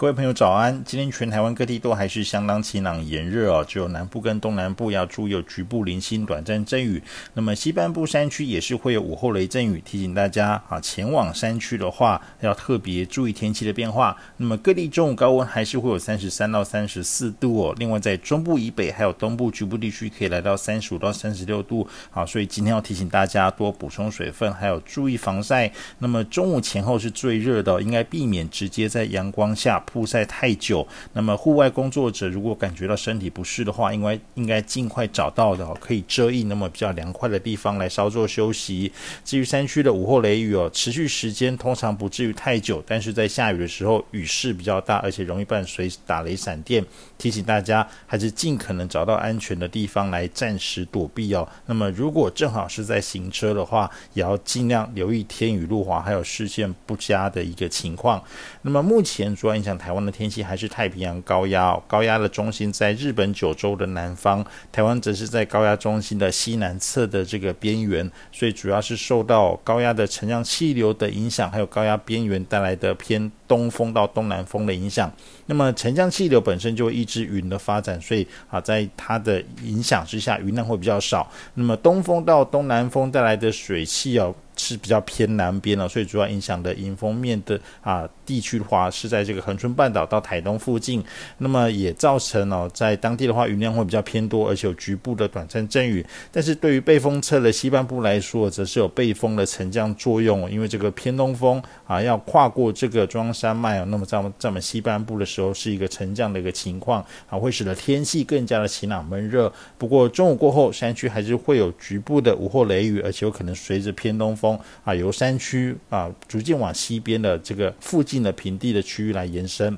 各位朋友早安！今天全台湾各地都还是相当晴朗炎热哦，只有南部跟东南部要注意有局部零星短暂阵雨。那么西半部山区也是会有午后雷阵雨，提醒大家啊，前往山区的话要特别注意天气的变化。那么各地中午高温还是会有三十三到三十四度哦。另外在中部以北还有东部局部地区可以来到三十五到三十六度。好，所以今天要提醒大家多补充水分，还有注意防晒。那么中午前后是最热的，应该避免直接在阳光下。曝晒太久，那么户外工作者如果感觉到身体不适的话，应该应该尽快找到的可以遮荫那么比较凉快的地方来稍作休息。至于山区的午后雷雨哦，持续时间通常不至于太久，但是在下雨的时候雨势比较大，而且容易伴随打雷闪电，提醒大家还是尽可能找到安全的地方来暂时躲避哦。那么如果正好是在行车的话，也要尽量留意天雨路滑还有视线不佳的一个情况。那么目前主要影响。台湾的天气还是太平洋高压，高压的中心在日本九州的南方，台湾则是在高压中心的西南侧的这个边缘，所以主要是受到高压的沉降气流的影响，还有高压边缘带来的偏东风到东南风的影响。那么沉降气流本身就抑制云的发展，所以啊，在它的影响之下，云量会比较少。那么东风到东南风带来的水汽哦。是比较偏南边了，所以主要影响的迎风面的啊地区的话，是在这个恒春半岛到台东附近。那么也造成哦，在当地的话，云量会比较偏多，而且有局部的短暂阵雨。但是对于背风侧的西半部来说，则是有背风的沉降作用，因为这个偏东风啊要跨过这个中央山脉哦，那么在我们在我们西半部的时候，是一个沉降的一个情况啊，会使得天气更加的晴朗闷热。不过中午过后，山区还是会有局部的午后雷雨，而且有可能随着偏东风。啊，由山区啊逐渐往西边的这个附近的平地的区域来延伸。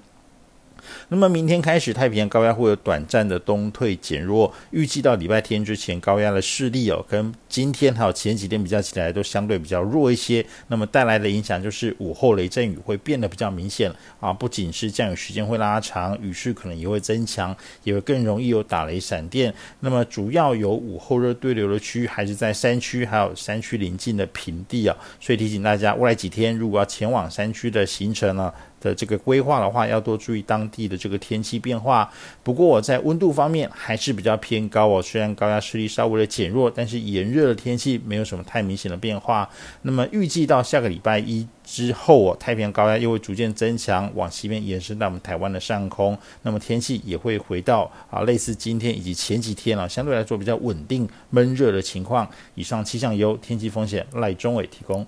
那么明天开始，太平洋高压会有短暂的东退减弱，预计到礼拜天之前，高压的势力哦，跟今天还有前几天比较起来都相对比较弱一些。那么带来的影响就是午后雷阵雨会变得比较明显啊，不仅是降雨时间会拉长，雨势可能也会增强，也会更容易有打雷闪电。那么主要有午后热对流的区域还是在山区，还有山区邻近的平地啊，所以提醒大家，未来几天如果要前往山区的行程呢，的这个规划的话，要多注意当地的这个天气变化。不过我在温度方面还是比较偏高哦，虽然高压势力稍微的减弱，但是炎热的天气没有什么太明显的变化。那么预计到下个礼拜一之后哦，太平洋高压又会逐渐增强，往西边延伸到我们台湾的上空。那么天气也会回到啊类似今天以及前几天啊相对来说比较稳定闷热的情况。以上气象由天气风险赖中伟提供。